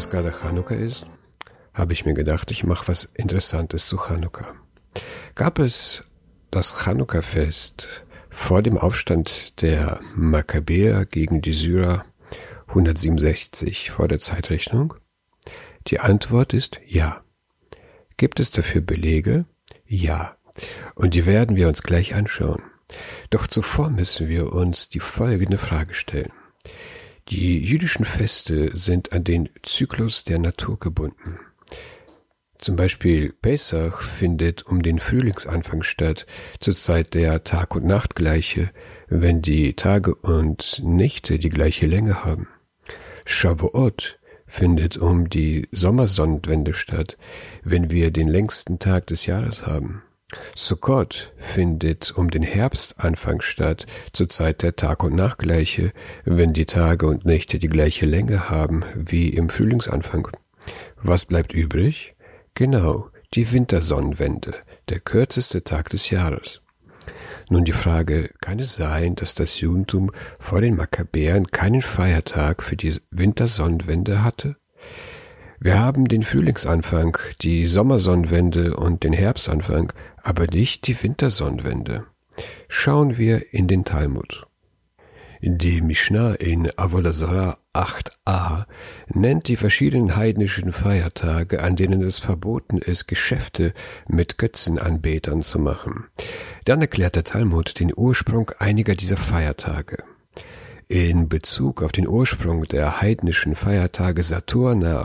es gerade Chanukka ist, habe ich mir gedacht, ich mache was Interessantes zu Chanukka. Gab es das Chanukka-Fest vor dem Aufstand der Makkabäer gegen die Syrer 167 vor der Zeitrechnung? Die Antwort ist ja. Gibt es dafür Belege? Ja. Und die werden wir uns gleich anschauen. Doch zuvor müssen wir uns die folgende Frage stellen. Die jüdischen Feste sind an den Zyklus der Natur gebunden. Zum Beispiel Pesach findet um den Frühlingsanfang statt, zur Zeit der Tag- und Nachtgleiche, wenn die Tage und Nächte die gleiche Länge haben. Shavuot findet um die Sommersonnenwende statt, wenn wir den längsten Tag des Jahres haben. Sukkot findet um den Herbstanfang statt, zur Zeit der Tag- und Nachtgleiche, wenn die Tage und Nächte die gleiche Länge haben wie im Frühlingsanfang. Was bleibt übrig? Genau, die Wintersonnenwende, der kürzeste Tag des Jahres. Nun die Frage, kann es sein, dass das Judentum vor den Makkabäern keinen Feiertag für die Wintersonnenwende hatte? Wir haben den Frühlingsanfang, die Sommersonnenwende und den Herbstanfang, aber nicht die Wintersonnenwende. Schauen wir in den Talmud. Die Mishnah in Avolazara 8a nennt die verschiedenen heidnischen Feiertage, an denen es verboten ist, Geschäfte mit Götzenanbetern zu machen. Dann erklärt der Talmud den Ursprung einiger dieser Feiertage. In Bezug auf den Ursprung der heidnischen Feiertage Saturna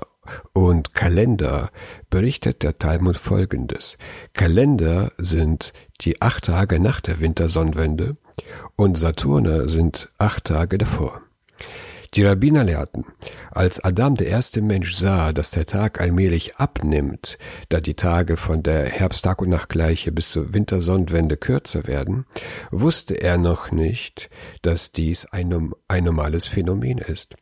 und Kalender berichtet der Talmud folgendes. Kalender sind die acht Tage nach der Wintersonnenwende und Saturne sind acht Tage davor. Die Rabbiner lehrten, als Adam der erste Mensch sah, dass der Tag allmählich abnimmt, da die Tage von der Herbsttag und Nachtgleiche bis zur Wintersonnenwende kürzer werden, wusste er noch nicht, dass dies ein, ein normales Phänomen ist.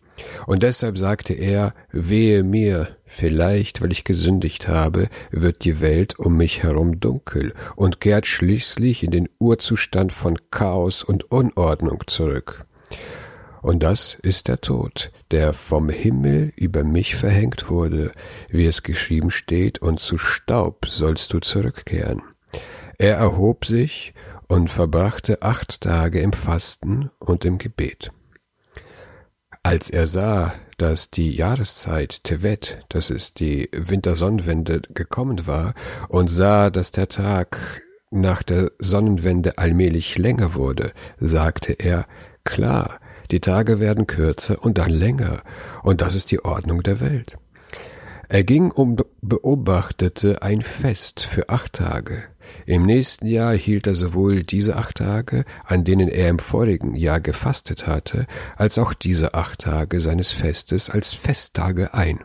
Und deshalb sagte er, wehe mir, vielleicht, weil ich gesündigt habe, wird die Welt um mich herum dunkel und kehrt schließlich in den Urzustand von Chaos und Unordnung zurück. Und das ist der Tod, der vom Himmel über mich verhängt wurde, wie es geschrieben steht, und zu Staub sollst du zurückkehren. Er erhob sich und verbrachte acht Tage im Fasten und im Gebet. Als er sah, dass die Jahreszeit Tevet, das ist die Wintersonnenwende, gekommen war und sah, dass der Tag nach der Sonnenwende allmählich länger wurde, sagte er, klar, die Tage werden kürzer und dann länger, und das ist die Ordnung der Welt. Er ging und beobachtete ein Fest für acht Tage. Im nächsten Jahr hielt er sowohl diese acht Tage, an denen er im vorigen Jahr gefastet hatte, als auch diese acht Tage seines Festes als Festtage ein.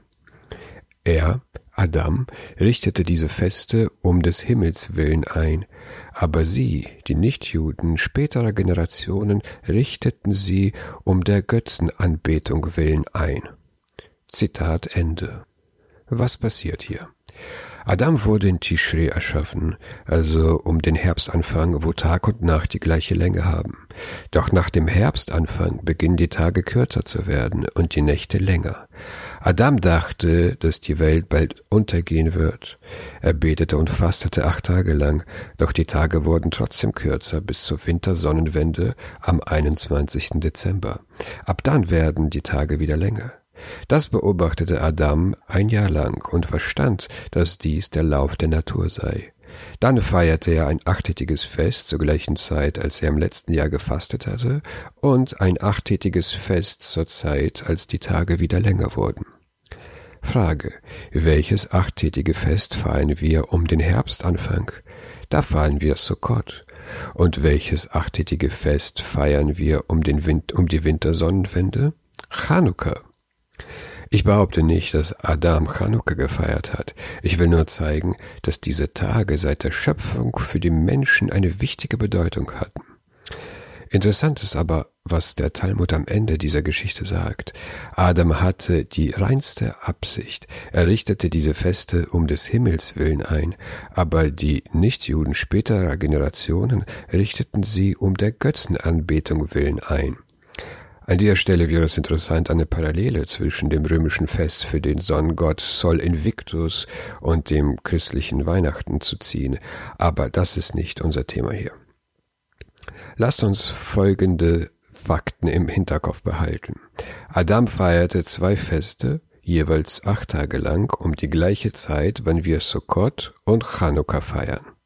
Er, Adam, richtete diese Feste um des Himmels willen ein, aber sie, die Nichtjuden späterer Generationen, richteten sie um der Götzenanbetung willen ein. Zitat Ende. Was passiert hier? Adam wurde in Tishrei erschaffen, also um den Herbstanfang, wo Tag und Nacht die gleiche Länge haben. Doch nach dem Herbstanfang beginnen die Tage kürzer zu werden und die Nächte länger. Adam dachte, dass die Welt bald untergehen wird. Er betete und fastete acht Tage lang, doch die Tage wurden trotzdem kürzer bis zur Wintersonnenwende am 21. Dezember. Ab dann werden die Tage wieder länger. Das beobachtete Adam ein Jahr lang und verstand, dass dies der Lauf der Natur sei. Dann feierte er ein achttätiges Fest zur gleichen Zeit, als er im letzten Jahr gefastet hatte, und ein achttätiges Fest zur Zeit, als die Tage wieder länger wurden. Frage, welches achttätige Fest feiern wir um den Herbstanfang? Da feiern wir Sukkot. Und welches achttätige Fest feiern wir um, den Wind, um die Wintersonnenwende? Chanukka. Ich behaupte nicht, dass Adam Chanukka gefeiert hat. Ich will nur zeigen, dass diese Tage seit der Schöpfung für die Menschen eine wichtige Bedeutung hatten. Interessant ist aber, was der Talmud am Ende dieser Geschichte sagt. Adam hatte die reinste Absicht. Er richtete diese Feste um des Himmels willen ein, aber die Nichtjuden späterer Generationen richteten sie um der Götzenanbetung willen ein. An dieser Stelle wäre es interessant, eine Parallele zwischen dem römischen Fest für den Sonnengott Sol Invictus und dem christlichen Weihnachten zu ziehen, aber das ist nicht unser Thema hier. Lasst uns folgende Fakten im Hinterkopf behalten. Adam feierte zwei Feste, jeweils acht Tage lang, um die gleiche Zeit, wann wir Sukkot und Chanukka feiern.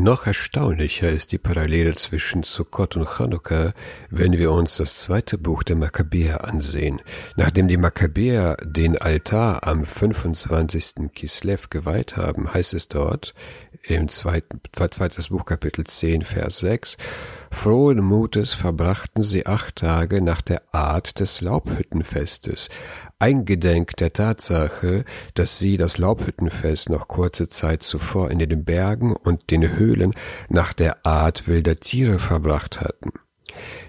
Noch erstaunlicher ist die Parallele zwischen Sukkot und Chanukka, wenn wir uns das zweite Buch der Makkabäer ansehen. Nachdem die Makkabäer den Altar am 25. Kislev geweiht haben, heißt es dort im zweiten, zweites Buch Kapitel 10, Vers 6, Frohen Mutes verbrachten sie acht Tage nach der Art des Laubhüttenfestes, eingedenk der Tatsache, dass sie das Laubhüttenfest noch kurze Zeit zuvor in den Bergen und den Höhlen nach der Art wilder Tiere verbracht hatten.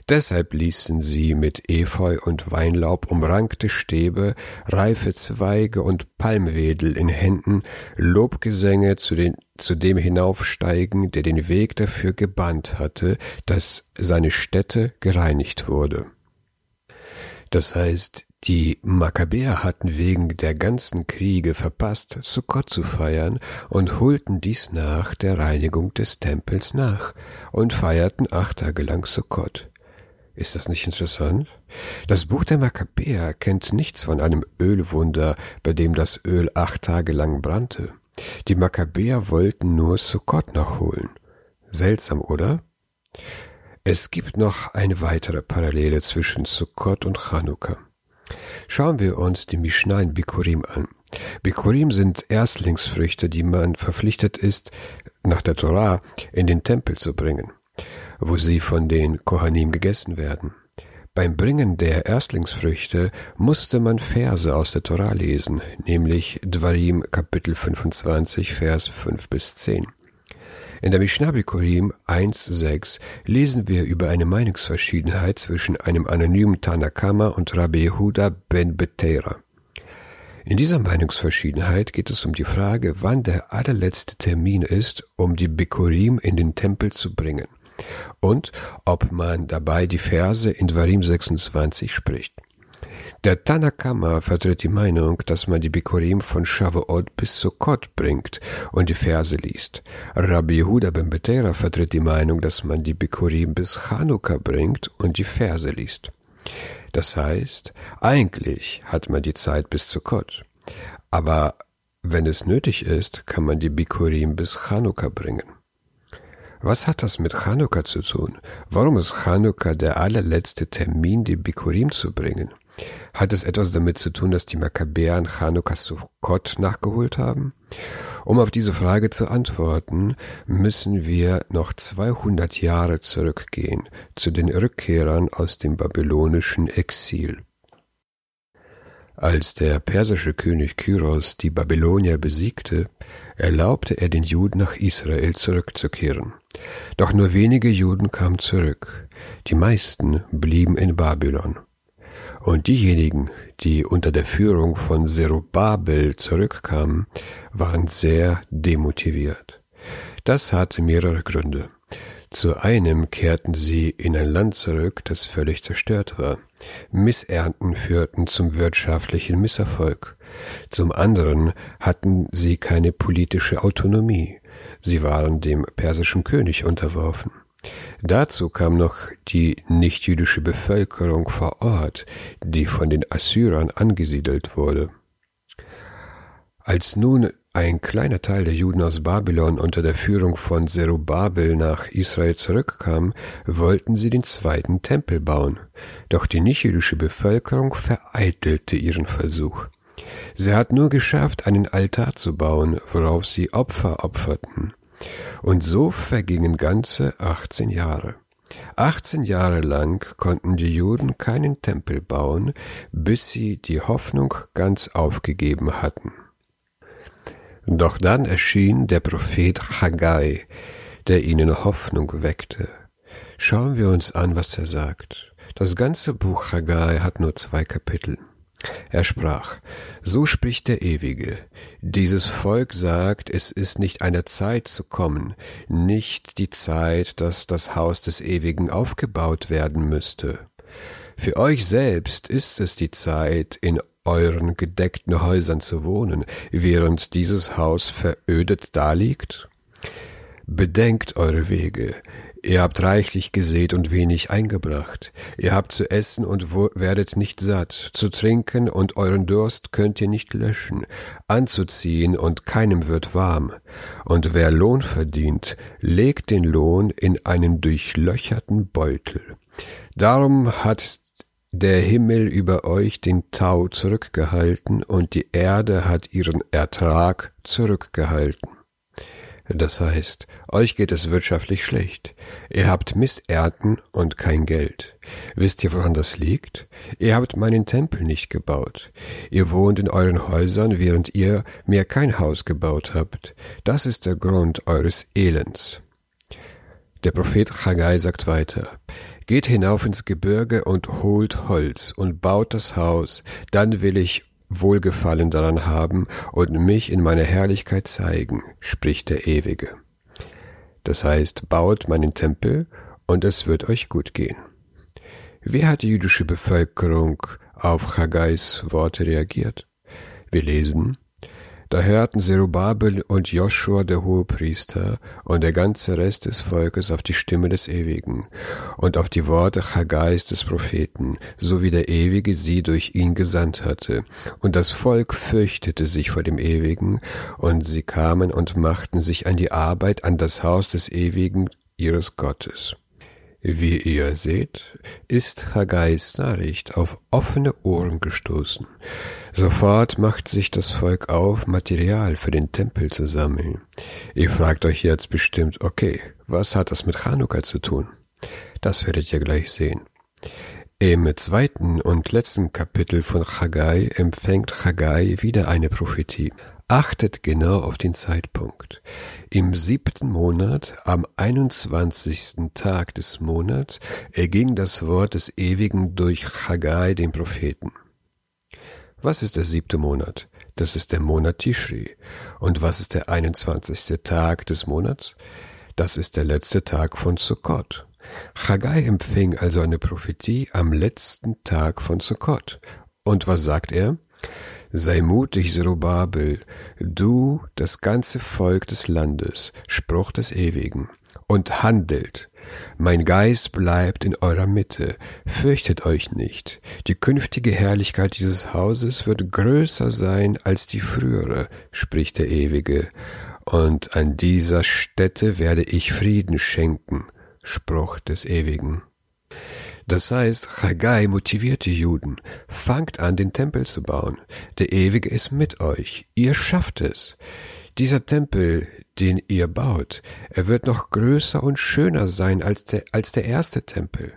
Deshalb ließen sie mit Efeu und Weinlaub umrankte Stäbe, reife Zweige und Palmwedel in Händen Lobgesänge zu, den, zu dem hinaufsteigen, der den Weg dafür gebannt hatte, dass seine Stätte gereinigt wurde. Das heißt, die Makkabäer hatten wegen der ganzen Kriege verpasst, Sukkot zu feiern und holten dies nach der Reinigung des Tempels nach und feierten acht Tage lang Sukkot. Ist das nicht interessant? Das Buch der Makkabäer kennt nichts von einem Ölwunder, bei dem das Öl acht Tage lang brannte. Die Makkabäer wollten nur Sukkot nachholen. Seltsam, oder? Es gibt noch eine weitere Parallele zwischen Sukkot und Chanukka. Schauen wir uns die Mishnah in Bikurim an. Bikurim sind Erstlingsfrüchte, die man verpflichtet ist, nach der Torah in den Tempel zu bringen, wo sie von den Kohanim gegessen werden. Beim Bringen der Erstlingsfrüchte musste man Verse aus der Torah lesen, nämlich Dvarim Kapitel 25 Vers 5 bis 10. In der Mishnah Bikurim 1.6 lesen wir über eine Meinungsverschiedenheit zwischen einem anonymen Tanakama und Rabbi Yehuda ben Betera. In dieser Meinungsverschiedenheit geht es um die Frage, wann der allerletzte Termin ist, um die Bikurim in den Tempel zu bringen und ob man dabei die Verse in Dvarim 26 spricht. Der Tanakama vertritt die Meinung, dass man die Bikurim von Shavuot bis Sukkot bringt und die Verse liest. Rabbi Yehuda ben Betera vertritt die Meinung, dass man die Bikurim bis Chanukka bringt und die Verse liest. Das heißt, eigentlich hat man die Zeit bis Sukkot. Aber wenn es nötig ist, kann man die Bikurim bis Chanukka bringen. Was hat das mit Chanukka zu tun? Warum ist Chanukka der allerletzte Termin, die Bikurim zu bringen? Hat es etwas damit zu tun, dass die Makkabäer Chanukka Sukkot nachgeholt haben? Um auf diese Frage zu antworten, müssen wir noch 200 Jahre zurückgehen zu den Rückkehrern aus dem babylonischen Exil. Als der persische König Kyros die Babylonier besiegte, erlaubte er den Juden nach Israel zurückzukehren. Doch nur wenige Juden kamen zurück, die meisten blieben in Babylon. Und diejenigen, die unter der Führung von Zerubabel zurückkamen, waren sehr demotiviert. Das hatte mehrere Gründe. Zu einem kehrten sie in ein Land zurück, das völlig zerstört war. Missernten führten zum wirtschaftlichen Misserfolg. Zum anderen hatten sie keine politische Autonomie. Sie waren dem persischen König unterworfen. Dazu kam noch die nichtjüdische Bevölkerung vor Ort, die von den Assyrern angesiedelt wurde. Als nun ein kleiner Teil der Juden aus Babylon unter der Führung von Zerubabel nach Israel zurückkam, wollten sie den zweiten Tempel bauen. Doch die nichtjüdische Bevölkerung vereitelte ihren Versuch. Sie hat nur geschafft, einen Altar zu bauen, worauf sie Opfer opferten. Und so vergingen ganze 18 Jahre. 18 Jahre lang konnten die Juden keinen Tempel bauen, bis sie die Hoffnung ganz aufgegeben hatten. Doch dann erschien der Prophet Haggai, der ihnen Hoffnung weckte. Schauen wir uns an, was er sagt. Das ganze Buch Haggai hat nur zwei Kapitel. Er sprach, so spricht der Ewige, dieses Volk sagt, es ist nicht eine Zeit zu kommen, nicht die Zeit, dass das Haus des Ewigen aufgebaut werden müsste. Für euch selbst ist es die Zeit, in euren gedeckten Häusern zu wohnen, während dieses Haus verödet daliegt? Bedenkt eure Wege, Ihr habt reichlich gesät und wenig eingebracht. Ihr habt zu essen und werdet nicht satt, zu trinken und euren Durst könnt ihr nicht löschen, anzuziehen und keinem wird warm. Und wer Lohn verdient, legt den Lohn in einen durchlöcherten Beutel. Darum hat der Himmel über euch den Tau zurückgehalten und die Erde hat ihren Ertrag zurückgehalten. Das heißt, euch geht es wirtschaftlich schlecht. Ihr habt Missernten und kein Geld. Wisst ihr, woran das liegt? Ihr habt meinen Tempel nicht gebaut. Ihr wohnt in euren Häusern, während ihr mir kein Haus gebaut habt. Das ist der Grund eures Elends. Der Prophet Haggai sagt weiter, Geht hinauf ins Gebirge und holt Holz und baut das Haus, dann will ich Wohlgefallen daran haben und mich in meiner Herrlichkeit zeigen, spricht der Ewige. Das heißt, baut meinen Tempel und es wird euch gut gehen. Wie hat die jüdische Bevölkerung auf Chaggais Worte reagiert? Wir lesen, da hörten Zerubabel und Joshua der Hohepriester und der ganze Rest des Volkes auf die Stimme des Ewigen und auf die Worte Chaggais des Propheten, so wie der Ewige sie durch ihn gesandt hatte. Und das Volk fürchtete sich vor dem Ewigen, und sie kamen und machten sich an die Arbeit an das Haus des Ewigen ihres Gottes. Wie ihr seht, ist Haggais Nachricht auf offene Ohren gestoßen. Sofort macht sich das Volk auf, Material für den Tempel zu sammeln. Ihr fragt euch jetzt bestimmt, okay, was hat das mit Chanukka zu tun? Das werdet ihr gleich sehen. Im zweiten und letzten Kapitel von Haggai empfängt Haggai wieder eine Prophetie. Achtet genau auf den Zeitpunkt. Im siebten Monat, am 21. Tag des Monats, erging das Wort des Ewigen durch Haggai, den Propheten. Was ist der siebte Monat? Das ist der Monat Tishri. Und was ist der 21. Tag des Monats? Das ist der letzte Tag von Sukkot. Haggai empfing also eine Prophetie am letzten Tag von Sukkot. Und was sagt er? Sei mutig, Zerubabel, du, das ganze Volk des Landes, Spruch des Ewigen, und handelt. Mein Geist bleibt in eurer Mitte, fürchtet euch nicht. Die künftige Herrlichkeit dieses Hauses wird größer sein als die frühere, spricht der Ewige, und an dieser Stätte werde ich Frieden schenken, Spruch des Ewigen. Das heißt, Haggai motiviert die Juden. Fangt an, den Tempel zu bauen. Der Ewige ist mit euch. Ihr schafft es. Dieser Tempel, den ihr baut, er wird noch größer und schöner sein als der, als der erste Tempel.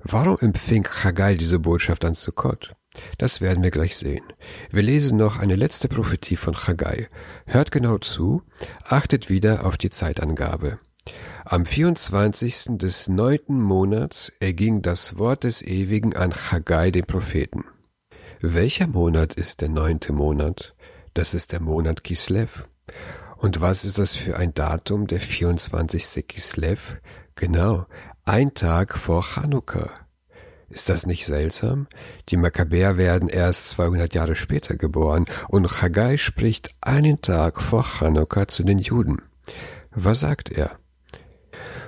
Warum empfing Haggai diese Botschaft an Sukkot? Das werden wir gleich sehen. Wir lesen noch eine letzte Prophetie von Haggai. Hört genau zu, achtet wieder auf die Zeitangabe. Am 24. des neunten Monats erging das Wort des Ewigen an Haggai, den Propheten. Welcher Monat ist der neunte Monat? Das ist der Monat Kislev. Und was ist das für ein Datum, der 24. Kislev? Genau, ein Tag vor Chanukka. Ist das nicht seltsam? Die Makkabäer werden erst 200 Jahre später geboren und Haggai spricht einen Tag vor Chanukka zu den Juden. Was sagt er?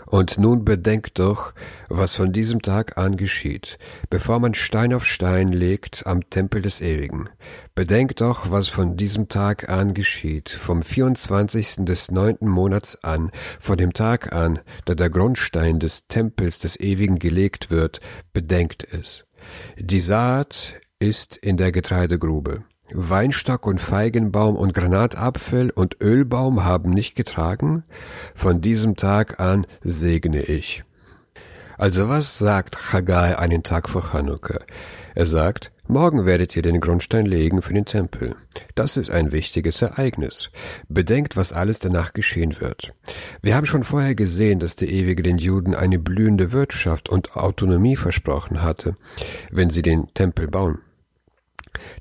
Und nun bedenkt doch, was von diesem Tag an geschieht, bevor man Stein auf Stein legt am Tempel des Ewigen. Bedenkt doch, was von diesem Tag an geschieht, vom 24. des neunten Monats an, von dem Tag an, da der Grundstein des Tempels des Ewigen gelegt wird, bedenkt es. Die Saat ist in der Getreidegrube. Weinstock und Feigenbaum und Granatapfel und Ölbaum haben nicht getragen? Von diesem Tag an segne ich. Also was sagt Haggai einen Tag vor Chanukka? Er sagt, morgen werdet ihr den Grundstein legen für den Tempel. Das ist ein wichtiges Ereignis. Bedenkt, was alles danach geschehen wird. Wir haben schon vorher gesehen, dass der Ewige den Juden eine blühende Wirtschaft und Autonomie versprochen hatte, wenn sie den Tempel bauen.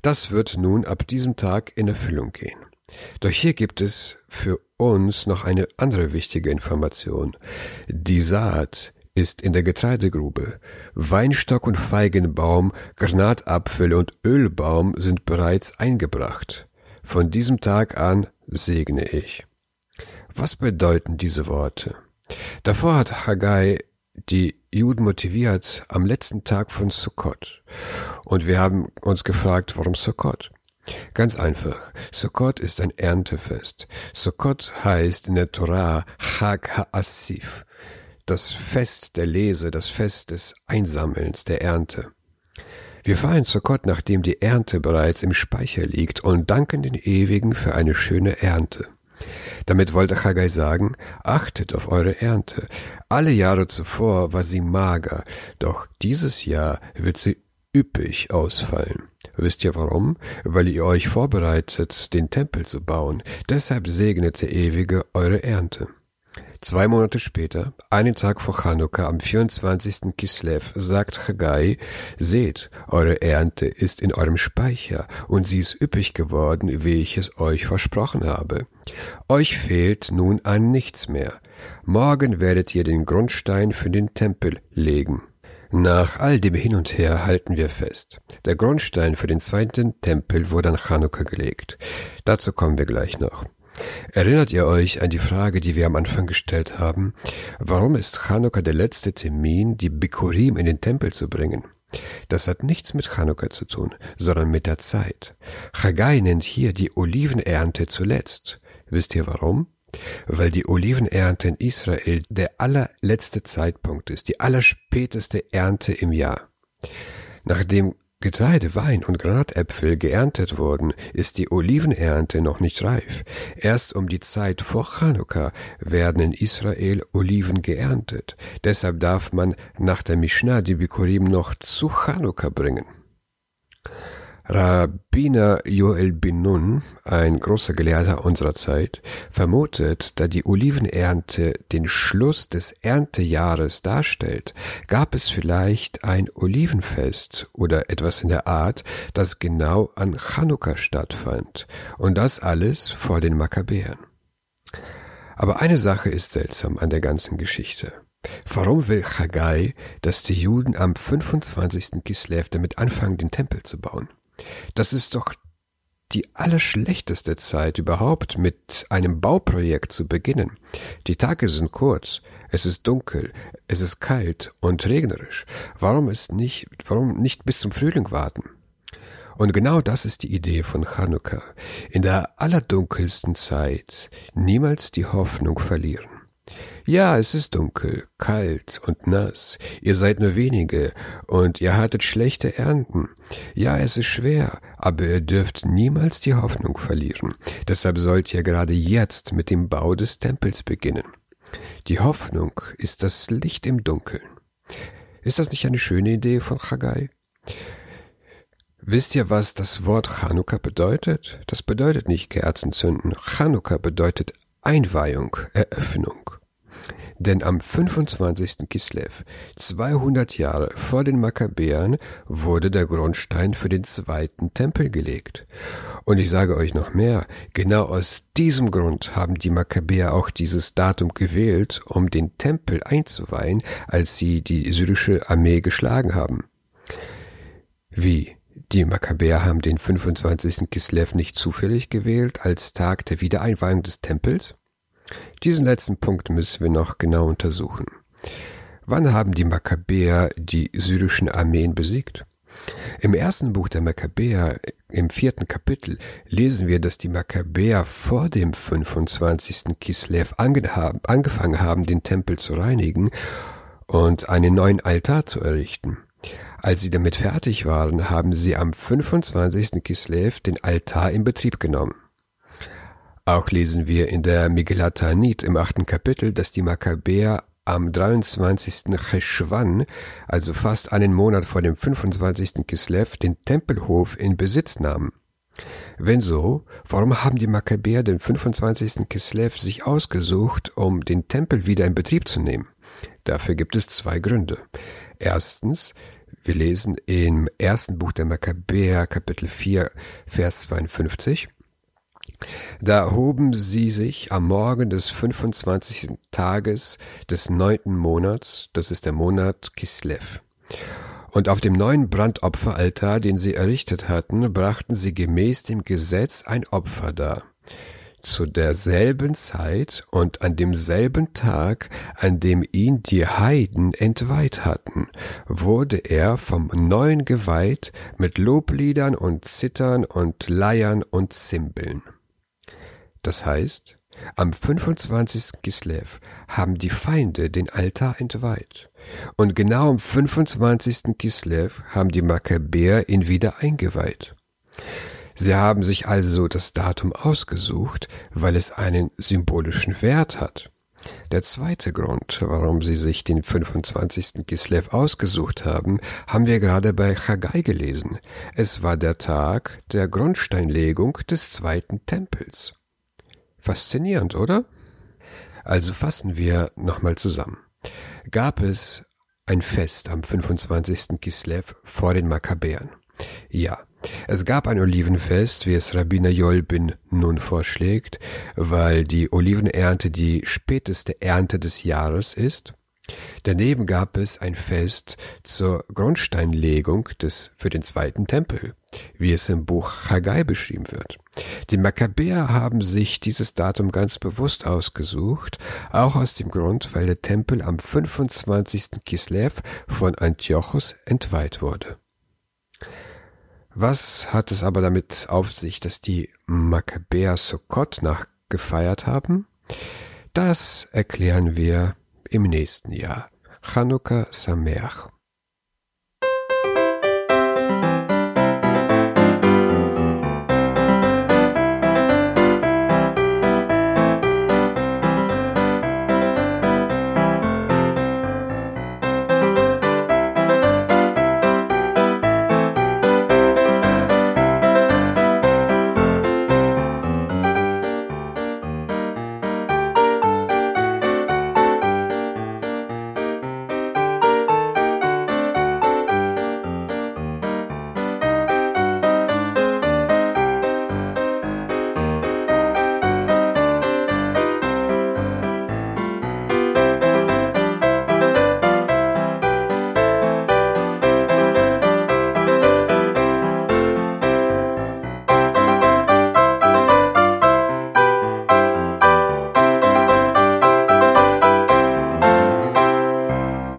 Das wird nun ab diesem Tag in Erfüllung gehen. Doch hier gibt es für uns noch eine andere wichtige Information. Die Saat ist in der Getreidegrube. Weinstock und Feigenbaum, Granatapfel und Ölbaum sind bereits eingebracht. Von diesem Tag an segne ich. Was bedeuten diese Worte? Davor hat Haggai die Juden motiviert am letzten Tag von Sukkot. Und wir haben uns gefragt, warum Sukkot? Ganz einfach. Sukkot ist ein Erntefest. Sukkot heißt in der Torah Chag HaAsif das Fest der Lese, das Fest des Einsammelns, der Ernte. Wir feiern Gott, nachdem die Ernte bereits im Speicher liegt und danken den Ewigen für eine schöne Ernte. Damit wollte Haggai sagen, achtet auf eure Ernte. Alle Jahre zuvor war sie mager, doch dieses Jahr wird sie üppig ausfallen. Wisst ihr warum? Weil ihr euch vorbereitet, den Tempel zu bauen. Deshalb segnet der Ewige eure Ernte. Zwei Monate später, einen Tag vor Chanukka, am 24. Kislev, sagt Chagai, seht, eure Ernte ist in eurem Speicher und sie ist üppig geworden, wie ich es euch versprochen habe. Euch fehlt nun an nichts mehr. Morgen werdet ihr den Grundstein für den Tempel legen. Nach all dem Hin und Her halten wir fest. Der Grundstein für den zweiten Tempel wurde an Chanukka gelegt. Dazu kommen wir gleich noch. Erinnert ihr euch an die Frage, die wir am Anfang gestellt haben? Warum ist Chanukka der letzte Termin, die Bikurim in den Tempel zu bringen? Das hat nichts mit Chanukka zu tun, sondern mit der Zeit. Chagai nennt hier die Olivenernte zuletzt. Wisst ihr warum? Weil die Olivenernte in Israel der allerletzte Zeitpunkt ist, die allerspäteste Ernte im Jahr. Nachdem Getreide, Wein und Granatäpfel geerntet wurden, ist die Olivenernte noch nicht reif. Erst um die Zeit vor Chanukka werden in Israel Oliven geerntet. Deshalb darf man nach der Mishnah die Bikurim noch zu Chanukka bringen. Rabbiner Joel bin Nun, ein großer Gelehrter unserer Zeit, vermutet, da die Olivenernte den Schluss des Erntejahres darstellt, gab es vielleicht ein Olivenfest oder etwas in der Art, das genau an Chanukka stattfand, und das alles vor den Makkabäern. Aber eine Sache ist seltsam an der ganzen Geschichte. Warum will Chagai, dass die Juden am 25. Kislev damit anfangen, den Tempel zu bauen? Das ist doch die allerschlechteste Zeit überhaupt, mit einem Bauprojekt zu beginnen. Die Tage sind kurz, es ist dunkel, es ist kalt und regnerisch. Warum ist nicht, warum nicht bis zum Frühling warten? Und genau das ist die Idee von Chanukka. In der allerdunkelsten Zeit niemals die Hoffnung verlieren. Ja, es ist dunkel, kalt und nass. Ihr seid nur wenige und ihr hattet schlechte Ernten. Ja, es ist schwer, aber ihr dürft niemals die Hoffnung verlieren. Deshalb sollt ihr gerade jetzt mit dem Bau des Tempels beginnen. Die Hoffnung ist das Licht im Dunkeln. Ist das nicht eine schöne Idee von Chagai? Wisst ihr, was das Wort Chanukka bedeutet? Das bedeutet nicht Kerzen zünden. Chanukka bedeutet Einweihung, Eröffnung. Denn am 25. Kislev, 200 Jahre vor den Makkabäern, wurde der Grundstein für den zweiten Tempel gelegt. Und ich sage euch noch mehr, genau aus diesem Grund haben die Makkabäer auch dieses Datum gewählt, um den Tempel einzuweihen, als sie die syrische Armee geschlagen haben. Wie? Die Makkabäer haben den 25. Kislev nicht zufällig gewählt als Tag der Wiedereinweihung des Tempels? Diesen letzten Punkt müssen wir noch genau untersuchen. Wann haben die Makkabäer die syrischen Armeen besiegt? Im ersten Buch der Makkabäer, im vierten Kapitel, lesen wir, dass die Makkabäer vor dem 25. Kislev angefangen haben, den Tempel zu reinigen und einen neuen Altar zu errichten. Als sie damit fertig waren, haben sie am 25. Kislev den Altar in Betrieb genommen. Auch lesen wir in der Megillat Ta'anit im achten Kapitel, dass die Makkabäer am 23. Cheshvan, also fast einen Monat vor dem 25. Kislev, den Tempelhof in Besitz nahmen. Wenn so, warum haben die Makkabäer den 25. Kislev sich ausgesucht, um den Tempel wieder in Betrieb zu nehmen? Dafür gibt es zwei Gründe. Erstens, wir lesen im ersten Buch der Makkabäer, Kapitel 4, Vers 52, Da hoben sie sich am Morgen des 25. Tages des neunten Monats, das ist der Monat Kislev. Und auf dem neuen Brandopferaltar, den sie errichtet hatten, brachten sie gemäß dem Gesetz ein Opfer dar. Zu derselben Zeit und an demselben Tag, an dem ihn die Heiden entweiht hatten, wurde er vom Neuen geweiht mit Lobliedern und Zittern und Leiern und Zimbeln. Das heißt, am 25. Kislev haben die Feinde den Altar entweiht. Und genau am 25. Kislev haben die Makkabäer ihn wieder eingeweiht. Sie haben sich also das Datum ausgesucht, weil es einen symbolischen Wert hat. Der zweite Grund, warum sie sich den 25. Kislev ausgesucht haben, haben wir gerade bei Chagai gelesen. Es war der Tag der Grundsteinlegung des zweiten Tempels. Faszinierend, oder? Also fassen wir nochmal zusammen. Gab es ein Fest am 25. Kislev vor den Makkabäern? Ja, es gab ein Olivenfest, wie es Rabbiner Jolbin nun vorschlägt, weil die Olivenernte die späteste Ernte des Jahres ist. Daneben gab es ein Fest zur Grundsteinlegung des für den zweiten Tempel, wie es im Buch Haggai beschrieben wird. Die Makkabäer haben sich dieses Datum ganz bewusst ausgesucht, auch aus dem Grund, weil der Tempel am 25. Kislev von Antiochus entweiht wurde. Was hat es aber damit auf sich, dass die Makkabäer Sukkot nachgefeiert haben? Das erklären wir im nächsten Jahr. Chanukka Sameach.